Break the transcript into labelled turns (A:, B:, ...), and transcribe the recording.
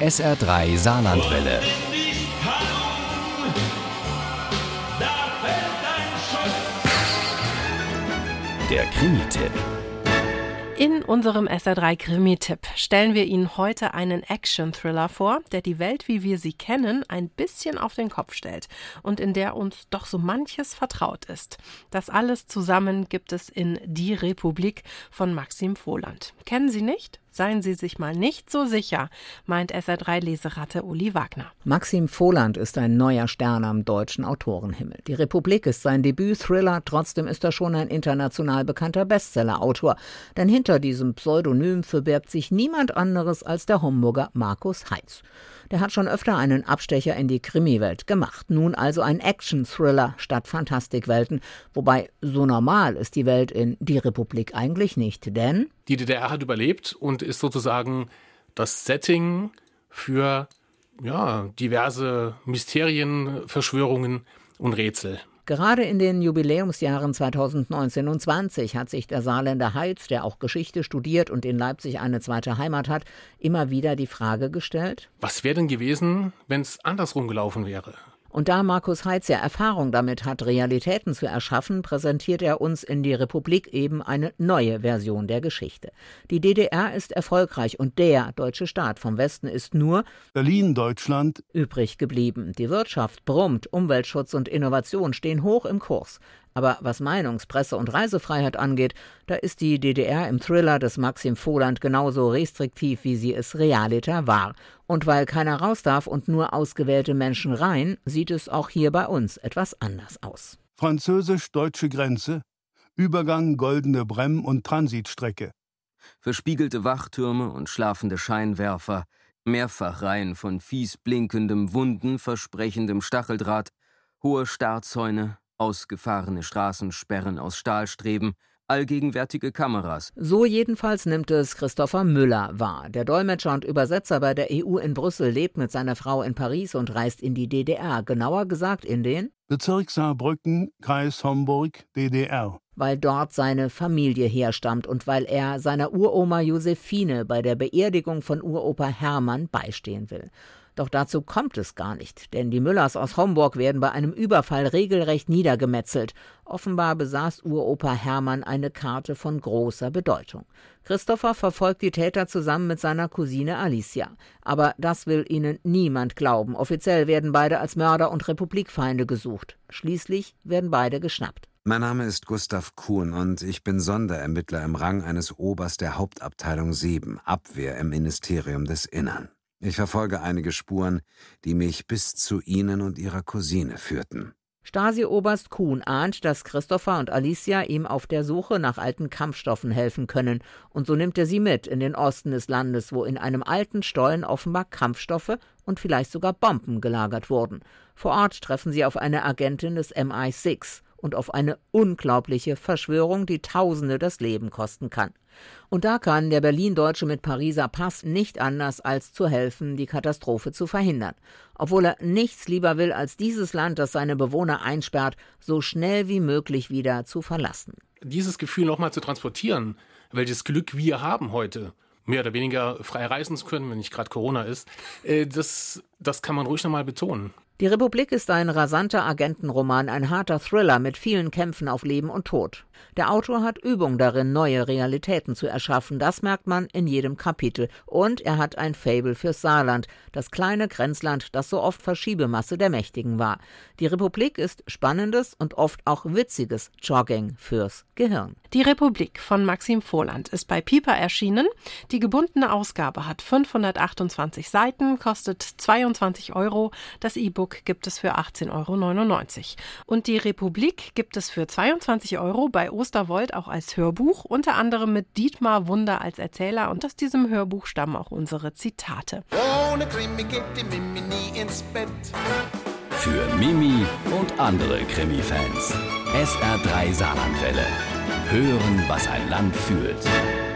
A: SR3 Saarlandwelle. Der Krimi-Tipp.
B: In unserem SR3 Krimi-Tipp stellen wir Ihnen heute einen Action-Thriller vor, der die Welt, wie wir sie kennen, ein bisschen auf den Kopf stellt und in der uns doch so manches vertraut ist. Das alles zusammen gibt es in Die Republik von Maxim Voland. Kennen Sie nicht? Seien Sie sich mal nicht so sicher, meint SR3-Leseratte Uli Wagner.
C: Maxim Voland ist ein neuer Stern am deutschen Autorenhimmel. Die Republik ist sein Debüt-Thriller, trotzdem ist er schon ein international bekannter Bestseller-Autor. Denn hinter diesem Pseudonym verbirgt sich niemand anderes als der Homburger Markus Heitz. Der hat schon öfter einen Abstecher in die Krimiwelt gemacht. Nun also ein Action-Thriller statt Fantastikwelten. Wobei so normal ist die Welt in Die Republik eigentlich nicht, denn
D: die DDR hat überlebt und ist sozusagen das Setting für ja, diverse Mysterien, Verschwörungen und Rätsel.
C: Gerade in den Jubiläumsjahren 2019 und 20 hat sich der Saarländer Heitz, der auch Geschichte studiert und in Leipzig eine zweite Heimat hat, immer wieder die Frage gestellt:
D: Was wäre denn gewesen, wenn es andersrum gelaufen wäre?
C: Und da Markus Heitz ja Erfahrung damit hat, Realitäten zu erschaffen, präsentiert er uns in die Republik eben eine neue Version der Geschichte. Die DDR ist erfolgreich und der deutsche Staat vom Westen ist nur
E: Berlin, Deutschland
C: übrig geblieben. Die Wirtschaft brummt, Umweltschutz und Innovation stehen hoch im Kurs. Aber was Meinungs-, Presse- und Reisefreiheit angeht, da ist die DDR im Thriller des Maxim Voland genauso restriktiv, wie sie es realiter war. Und weil keiner raus darf und nur ausgewählte Menschen rein, sieht es auch hier bei uns etwas anders aus.
E: Französisch-deutsche Grenze, Übergang Goldene Bremm und Transitstrecke.
F: Verspiegelte Wachtürme und schlafende Scheinwerfer, Mehrfachreihen von fies blinkendem, wunden versprechendem Stacheldraht, hohe Starrzäune, ausgefahrene Straßensperren aus Stahlstreben, allgegenwärtige Kameras.
C: So jedenfalls nimmt es Christopher Müller wahr. Der Dolmetscher und Übersetzer bei der EU in Brüssel lebt mit seiner Frau in Paris und reist in die DDR, genauer gesagt in den
E: Bezirk Saarbrücken, Kreis Homburg, DDR.
C: Weil dort seine Familie herstammt und weil er seiner Uroma Josephine bei der Beerdigung von Uropa Hermann beistehen will. Doch dazu kommt es gar nicht, denn die Müllers aus Homburg werden bei einem Überfall regelrecht niedergemetzelt. Offenbar besaß Uropa Hermann eine Karte von großer Bedeutung. Christopher verfolgt die Täter zusammen mit seiner Cousine Alicia. Aber das will ihnen niemand glauben. Offiziell werden beide als Mörder und Republikfeinde gesucht. Schließlich werden beide geschnappt.
G: Mein Name ist Gustav Kuhn und ich bin Sonderermittler im Rang eines Obers der Hauptabteilung 7, Abwehr im Ministerium des Innern. Ich verfolge einige Spuren, die mich bis zu Ihnen und Ihrer Cousine führten.
C: Stasi-Oberst Kuhn ahnt, dass Christopher und Alicia ihm auf der Suche nach alten Kampfstoffen helfen können, und so nimmt er sie mit in den Osten des Landes, wo in einem alten Stollen offenbar Kampfstoffe und vielleicht sogar Bomben gelagert wurden. Vor Ort treffen sie auf eine Agentin des MI6 und auf eine unglaubliche Verschwörung, die Tausende das Leben kosten kann. Und da kann der Berlin-Deutsche mit Pariser Pass nicht anders als zu helfen, die Katastrophe zu verhindern. Obwohl er nichts lieber will, als dieses Land, das seine Bewohner einsperrt, so schnell wie möglich wieder zu verlassen.
D: Dieses Gefühl nochmal zu transportieren, welches Glück wir haben heute, mehr oder weniger frei reisen zu können, wenn nicht gerade Corona ist, äh, das, das kann man ruhig nochmal betonen.
C: Die Republik ist ein rasanter Agentenroman, ein harter Thriller mit vielen Kämpfen auf Leben und Tod. Der Autor hat Übung darin, neue Realitäten zu erschaffen, das merkt man in jedem Kapitel. Und er hat ein Fable fürs Saarland, das kleine Grenzland, das so oft Verschiebemasse der Mächtigen war. Die Republik ist spannendes und oft auch witziges Jogging fürs Gehirn.
B: Die Republik von Maxim Voland ist bei Piper erschienen. Die gebundene Ausgabe hat 528 Seiten, kostet 22 Euro. Das E-Book gibt es für 18,99 Euro. Und die Republik gibt es für 22 Euro bei Osterwold auch als Hörbuch, unter anderem mit Dietmar Wunder als Erzähler. Und aus diesem Hörbuch stammen auch unsere Zitate.
A: Ohne Krimi geht die Mimi nie ins Bett. Für Mimi und andere Krimi-Fans. SR3 Saarlandwelle. Hören, was ein Land fühlt.